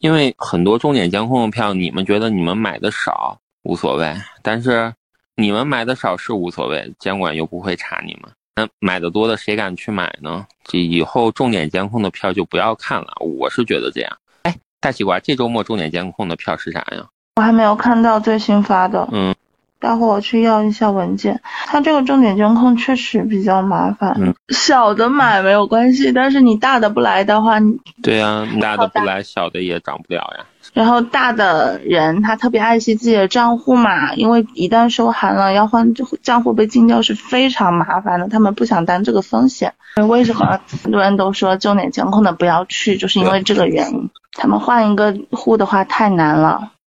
因为很多重点监控的票，你们觉得你们买的少无所谓，但是你们买的少是无所谓，监管又不会查你们。那买的多的谁敢去买呢？这以后重点监控的票就不要看了，我是觉得这样。哎，大西瓜，这周末重点监控的票是啥呀？我还没有看到最新发的。嗯。待会我去要一下文件。它这个重点监控确实比较麻烦。嗯，小的买没有关系，但是你大的不来的话，你对呀，大的不来，小的也涨不了呀。然后大的人他特别爱惜自己的账户嘛，因为一旦收函了要换账户被禁掉是非常麻烦的，他们不想担这个风险。为什么很多人都说重点监控的不要去，就是因为这个原因。他们换一个户的话太难了。